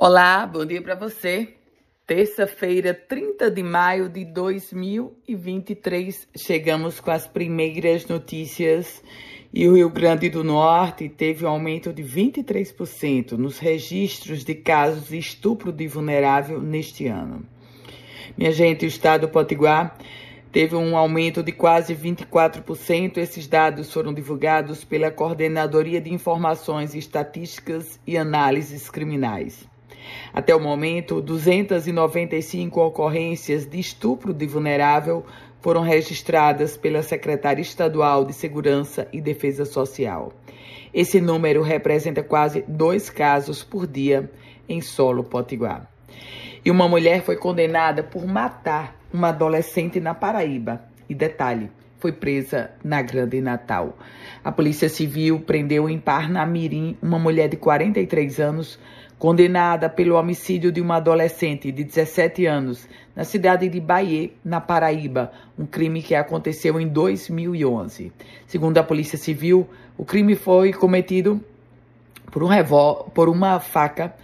Olá, bom dia para você. Terça-feira, 30 de maio de 2023, chegamos com as primeiras notícias e o Rio Grande do Norte teve um aumento de 23% nos registros de casos de estupro de vulnerável neste ano. Minha gente, o estado do Potiguar teve um aumento de quase 24%. Esses dados foram divulgados pela Coordenadoria de Informações, Estatísticas e Análises Criminais. Até o momento, 295 ocorrências de estupro de vulnerável foram registradas pela Secretaria Estadual de Segurança e Defesa Social. Esse número representa quase dois casos por dia em solo potiguar. E uma mulher foi condenada por matar uma adolescente na Paraíba. E detalhe, foi presa na Grande Natal. A Polícia Civil prendeu em Parnamirim uma mulher de 43 anos condenada pelo homicídio de uma adolescente de 17 anos na cidade de Bahia, na Paraíba, um crime que aconteceu em 2011. Segundo a Polícia Civil, o crime foi cometido por, um revol por uma faca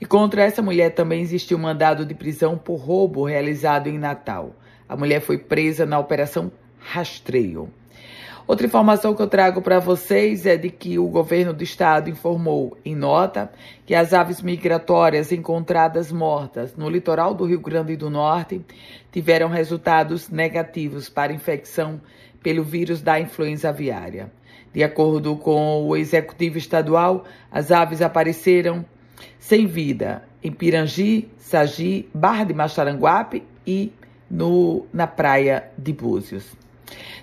e contra essa mulher também existiu um mandado de prisão por roubo realizado em Natal. A mulher foi presa na Operação Rastreio. Outra informação que eu trago para vocês é de que o governo do estado informou em nota que as aves migratórias encontradas mortas no litoral do Rio Grande do Norte tiveram resultados negativos para infecção pelo vírus da influenza aviária. De acordo com o executivo estadual, as aves apareceram sem vida em Pirangi, Sagi, Barra de Macharanguape e no, na praia de Búzios.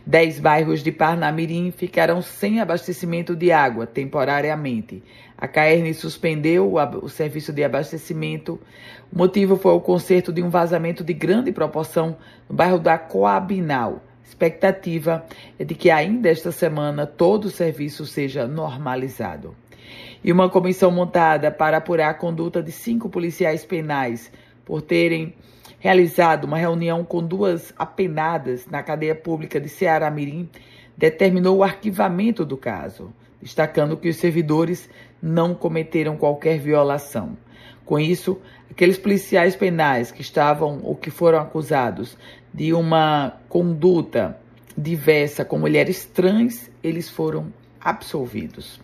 Dez bairros de Parnamirim ficarão sem abastecimento de água temporariamente. A Caerne suspendeu o, serviço de abastecimento. O motivo foi o conserto de um vazamento de grande proporção no bairro da Coabinal. Expectativa é de que ainda esta semana todo o serviço seja normalizado. E uma comissão montada para apurar a conduta de cinco policiais penais por terem realizado uma reunião com duas apenadas na cadeia pública de Ceará Mirim, determinou o arquivamento do caso, destacando que os servidores não cometeram qualquer violação. Com isso, aqueles policiais penais que estavam ou que foram acusados de uma conduta diversa com mulheres trans, eles foram absolvidos.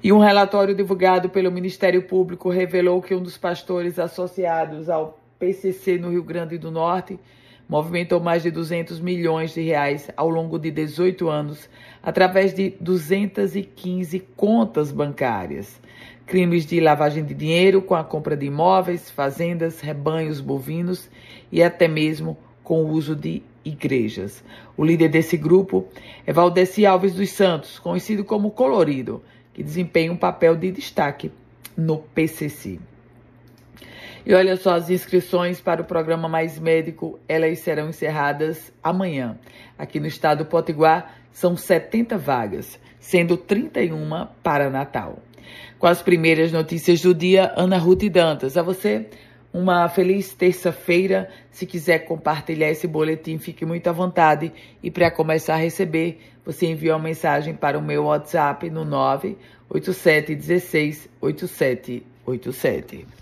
E um relatório divulgado pelo Ministério Público revelou que um dos pastores associados ao PCC no Rio Grande do Norte movimentou mais de 200 milhões de reais ao longo de 18 anos através de 215 contas bancárias. Crimes de lavagem de dinheiro com a compra de imóveis, fazendas, rebanhos bovinos e até mesmo com o uso de igrejas. O líder desse grupo é Valdeci Alves dos Santos, conhecido como Colorido, que desempenha um papel de destaque no PCC. E olha só, as inscrições para o programa Mais Médico, elas serão encerradas amanhã. Aqui no estado do Potiguar, são 70 vagas, sendo 31 para Natal. Com as primeiras notícias do dia, Ana Ruth Dantas. A você, uma feliz terça-feira. Se quiser compartilhar esse boletim, fique muito à vontade. E para começar a receber, você envia uma mensagem para o meu WhatsApp no 987 16 8787.